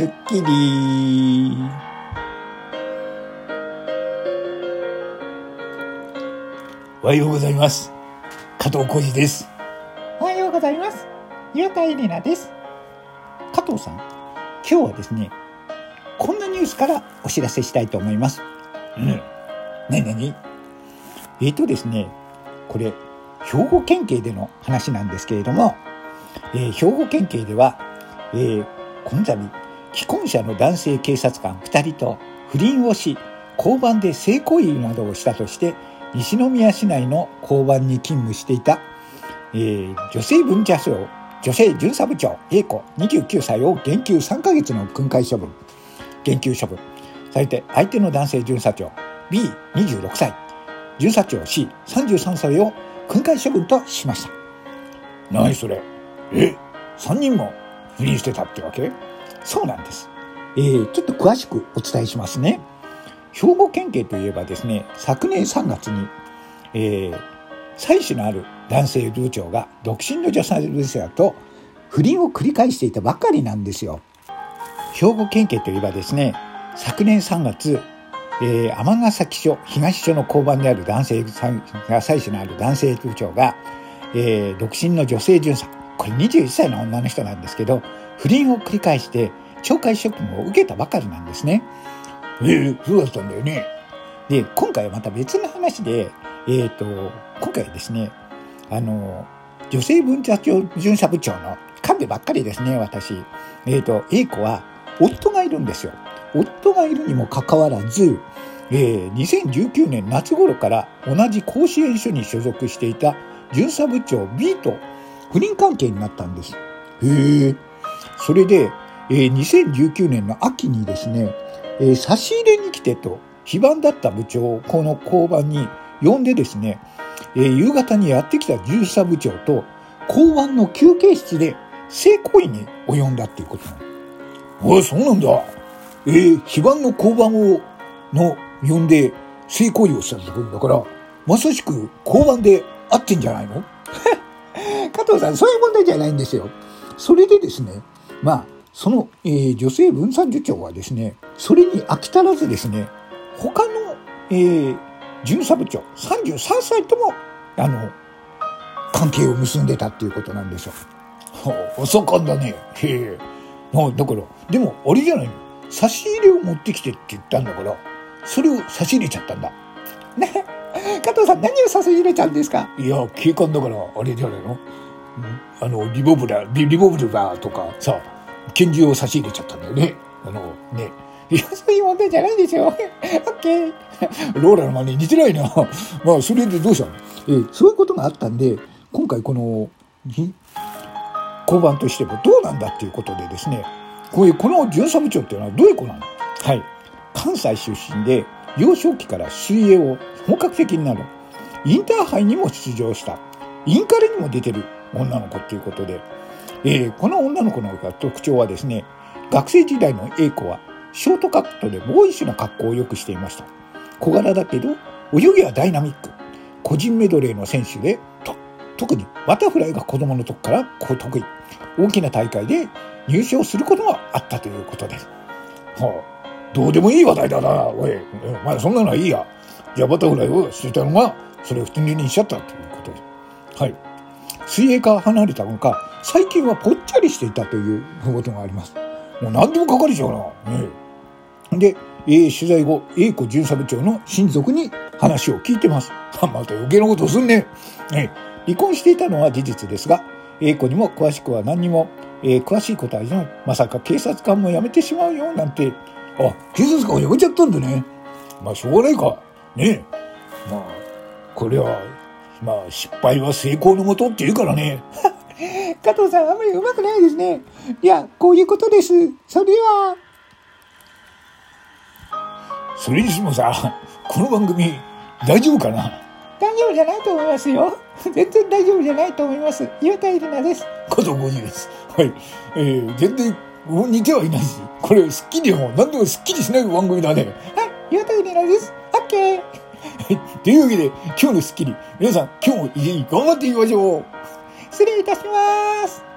スッキリおはようございます加藤浩二ですおはようございます。岩田エレナです。加藤さん、今日はですね、こんなニュースからお知らせしたいと思います。うんなになにえーとですね、これ、兵庫県警での話なんですけれども、えー兵庫県警では、えーこの度、既婚者の男性警察官2人と不倫をし、交番で性行為などをしたとして、西宮市内の交番に勤務していた、えー女性文茶省女性巡査部長 A 子29歳を減給3ヶ月の訓戒処分減給処分。されて相手の男性巡査長 B26 歳。巡査長 C33 歳を訓戒処分としました。何それ？え？三人も不倫してたってわけ？そうなんです、えーちょっと詳しくお伝えしますね。兵庫県警といえばですね昨年3月に、えー妻子のある男性部長が独身の女性部長と不倫を繰り返していたばかりなんですよ。兵庫県警といえばですね昨年3月えー尼崎署東署の交番である男性が妻子のある男性部長が、えー独身の女性巡査。これ21歳の女の人なんですけど不倫を繰り返して懲戒処分を受けたばかりなんですね。ええそうだったんだよね。で今回はまた別の話で、えっと今回ですねあの女性文化庁巡査部長の幹部ばっかりですね私。えっ、と A 子は夫がいるんですよ。夫がいるにもかかわらず、えー2019年夏頃から同じ甲子園署に所属していた巡査部長 B と不倫関係になったんです。へえそれで、えー2019年の秋にですね、えー差し入れに来てと非番だった部長をこの交番に呼んでですね、えー夕方にやってきた巡査部長と交番の休憩室で性行為に及んだっていうことなのおいそうなんだ。えー、非番の交番をの呼んで性行為をしたってことだからまさしく交番で会ってんじゃないの？加藤さん、そういう問題じゃないんですよ。それでですね、まあ、その、えー女性分散部長はですね、それに飽き足らずですね、他の、えー巡査部長、33歳とも、あの、関係を結んでたっていうことなんですよ。お盛んだね。へえ。あだからでもあれじゃないの。差し入れを持ってきてって言ったんだからそれを差し入れちゃったんだ。ね、加藤さん、何を差し入れちゃうんですか？いや警官だからあれじゃないの、あのリボブラリボブラーとかさ拳銃を差し入れちゃったんだよねあのねいや、そういう問題じゃないですよ。オッケー。ローラの真似似てないな まあそれでどうしたの？えーそういうことがあったんで、今回この、交番としてもどうなんだっていうことでですね、こういうこの巡査部長っていうのはどういう子なの？はい。関西出身で、幼少期から水泳を本格的になる。インターハイにも出場した。インカレにも出てる女の子っていうことで、えーこの女の子の特徴はですね、学生時代の A 子はショートカットでボーイッシュな格好をよくしていました。小柄だけど、泳ぎはダイナミック。個人メドレーの選手で、と特にバタフライが子供の時からこう得意。大きな大会で入賞することがあったということです。はあ、どうでもいい話題だなおいえまあそんなのはいいやじゃあバタフライをしてたのがそれを普通にしちゃったということですはい水泳から離れたのか、最近はぽっちゃりしていたということがあります。もう何でもかかるじゃんなねで、えー取材後、A 子巡査部長の親族に話を聞いてます。え また余計なことすんねえー離婚していたのは事実ですが、A 子にも詳しくは何にも、えー詳しいことは言えない。まさか警察官も辞めてしまうよ、なんて。あ警察官を辞めちゃったんだねまあしょうがないかねえまあこれはまあ失敗は成功のもとって言うからね 加藤さん、あんまり上手くないですね。いや、こういうことです。それでは。それにしてもさこの番組大丈夫かな？大丈夫じゃないと思いますよ。全然大丈夫じゃないと思います。岩田エリナです。加藤浩次です。はい。えー、全然似てはいないし、これ、スッキリも何でもスッキリしない番組だね。はい、岩田エリナです。オッケー。というわけで、今日のスッキリ、皆さん、今日も一日頑張っていきましょう。失礼いたします。